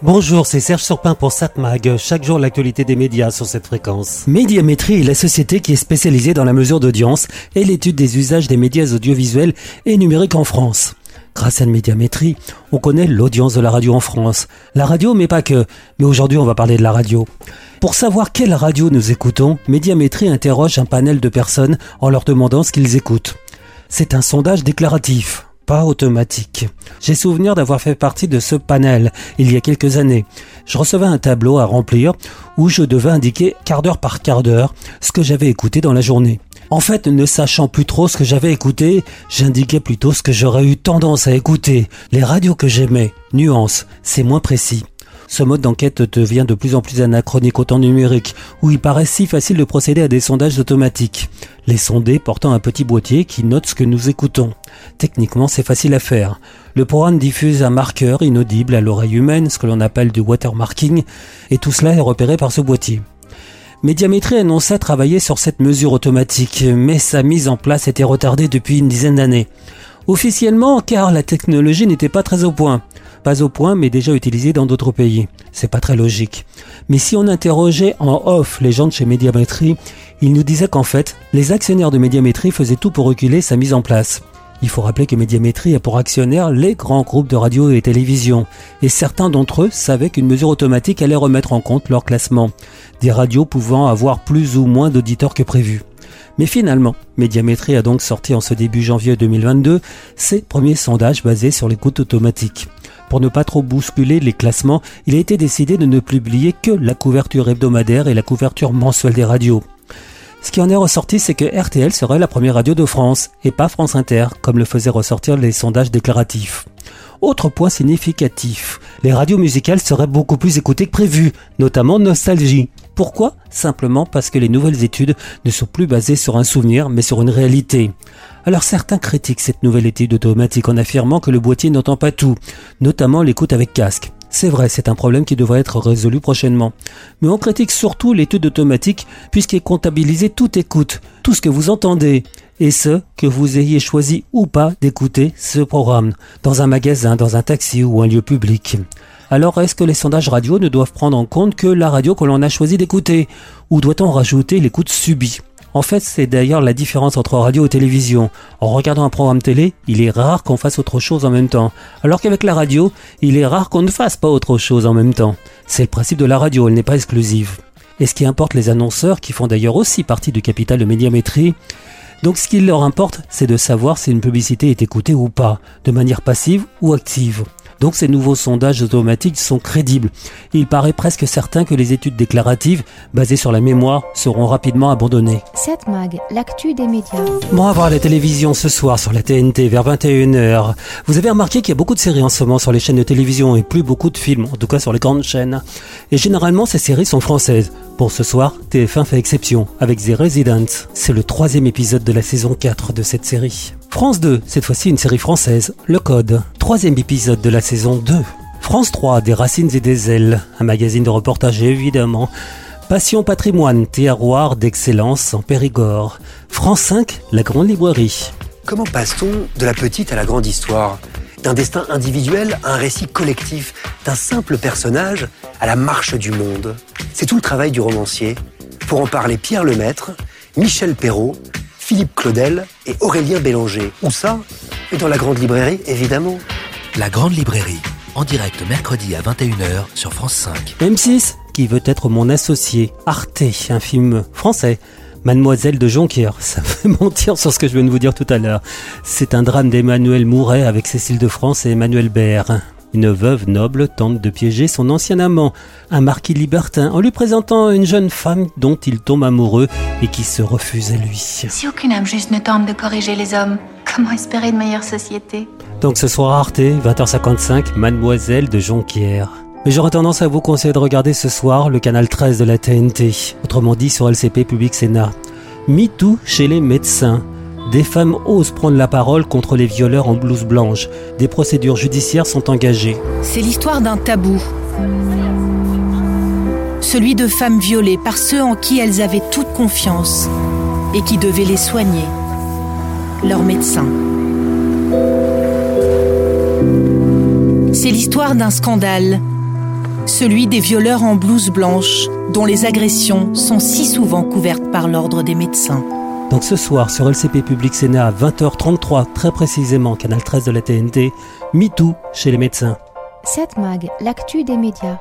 Bonjour, c'est Serge Surpin pour SatMag. Chaque jour, l'actualité des médias sur cette fréquence. Médiamétrie est la société qui est spécialisée dans la mesure d'audience et l'étude des usages des médias audiovisuels et numériques en France. Grâce à médiamétrie, on connaît l'audience de la radio en France. La radio, mais pas que. Mais aujourd'hui, on va parler de la radio. Pour savoir quelle radio nous écoutons, Médiamétrie interroge un panel de personnes en leur demandant ce qu'ils écoutent. C'est un sondage déclaratif pas automatique. J'ai souvenir d'avoir fait partie de ce panel il y a quelques années. Je recevais un tableau à remplir où je devais indiquer quart d'heure par quart d'heure ce que j'avais écouté dans la journée. En fait, ne sachant plus trop ce que j'avais écouté, j'indiquais plutôt ce que j'aurais eu tendance à écouter, les radios que j'aimais. Nuance, c'est moins précis. Ce mode d'enquête devient de plus en plus anachronique au temps numérique, où il paraît si facile de procéder à des sondages automatiques. Les sondés portant un petit boîtier qui note ce que nous écoutons. Techniquement, c'est facile à faire. Le programme diffuse un marqueur inaudible à l'oreille humaine, ce que l'on appelle du watermarking, et tout cela est repéré par ce boîtier. Médiamétrie annonçait travailler sur cette mesure automatique, mais sa mise en place était retardée depuis une dizaine d'années. Officiellement, car la technologie n'était pas très au point. Pas au point, mais déjà utilisé dans d'autres pays. C'est pas très logique. Mais si on interrogeait en off les gens de chez Médiamétrie, ils nous disaient qu'en fait, les actionnaires de Médiamétrie faisaient tout pour reculer sa mise en place. Il faut rappeler que Médiamétrie a pour actionnaires les grands groupes de radio et télévision, et certains d'entre eux savaient qu'une mesure automatique allait remettre en compte leur classement, des radios pouvant avoir plus ou moins d'auditeurs que prévu. Mais finalement, Médiamétrie a donc sorti en ce début janvier 2022 ses premiers sondages basés sur l'écoute automatique. Pour ne pas trop bousculer les classements, il a été décidé de ne publier que la couverture hebdomadaire et la couverture mensuelle des radios. Ce qui en est ressorti, c'est que RTL serait la première radio de France, et pas France Inter, comme le faisaient ressortir les sondages déclaratifs. Autre point significatif, les radios musicales seraient beaucoup plus écoutées que prévu, notamment Nostalgie. Pourquoi? Simplement parce que les nouvelles études ne sont plus basées sur un souvenir, mais sur une réalité. Alors certains critiquent cette nouvelle étude automatique en affirmant que le boîtier n'entend pas tout, notamment l'écoute avec casque. C'est vrai, c'est un problème qui devrait être résolu prochainement. Mais on critique surtout l'étude automatique puisqu'il comptabilise toute écoute, tout ce que vous entendez, et ce, que vous ayez choisi ou pas d'écouter ce programme, dans un magasin, dans un taxi ou un lieu public. Alors est-ce que les sondages radio ne doivent prendre en compte que la radio que l'on a choisi d'écouter? Ou doit-on rajouter l'écoute subie? En fait, c'est d'ailleurs la différence entre radio et télévision. En regardant un programme télé, il est rare qu'on fasse autre chose en même temps. Alors qu'avec la radio, il est rare qu'on ne fasse pas autre chose en même temps. C'est le principe de la radio, elle n'est pas exclusive. Et ce qui importe les annonceurs, qui font d'ailleurs aussi partie du capital de médiamétrie, donc ce qui leur importe, c'est de savoir si une publicité est écoutée ou pas, de manière passive ou active. Donc ces nouveaux sondages automatiques sont crédibles. Il paraît presque certain que les études déclaratives, basées sur la mémoire, seront rapidement abandonnées. 7 Mag, l'actu des médias. Bon, à voir la télévision ce soir sur la TNT vers 21h. Vous avez remarqué qu'il y a beaucoup de séries en ce moment sur les chaînes de télévision et plus beaucoup de films, en tout cas sur les grandes chaînes. Et généralement, ces séries sont françaises. Pour ce soir, TF1 fait exception avec The Residents. C'est le troisième épisode de la saison 4 de cette série. France 2, cette fois-ci une série française, Le Code. Troisième épisode de la saison 2. France 3, Des Racines et des Ailes, un magazine de reportage évidemment. Passion Patrimoine, terroir d'excellence en Périgord. France 5, La Grande Librairie. Comment passe-t-on de la petite à la grande histoire? D'un destin individuel à un récit collectif D'un simple personnage à la marche du monde C'est tout le travail du romancier. Pour en parler, Pierre Lemaître, Michel Perrault, Philippe Claudel et Aurélien Bélanger. Où ça? Et dans la Grande Librairie, évidemment. La Grande Librairie, en direct mercredi à 21h sur France 5. M6, qui veut être mon associé. Arte, un film français. Mademoiselle de Jonquière, ça fait mentir sur ce que je viens de vous dire tout à l'heure. C'est un drame d'Emmanuel Mouret avec Cécile de France et Emmanuel Baird. Une veuve noble tente de piéger son ancien amant, un marquis libertin, en lui présentant une jeune femme dont il tombe amoureux et qui se refuse à lui. Si aucune âme juste ne tente de corriger les hommes, comment espérer de meilleure société? Donc ce soir Arte, 20h55, Mademoiselle de Jonquière. Mais j'aurais tendance à vous conseiller de regarder ce soir le canal 13 de la TNT, autrement dit sur LCP Public Sénat. MeToo chez les médecins. Des femmes osent prendre la parole contre les violeurs en blouse blanche. Des procédures judiciaires sont engagées. C'est l'histoire d'un tabou. Celui de femmes violées par ceux en qui elles avaient toute confiance et qui devaient les soigner, leurs médecins. C'est l'histoire d'un scandale celui des violeurs en blouse blanche, dont les agressions sont si souvent couvertes par l'ordre des médecins. Donc ce soir sur LCP Public Sénat à 20h33, très précisément, canal 13 de la TNT, MeToo chez les médecins. 7 Mag, l'actu des médias.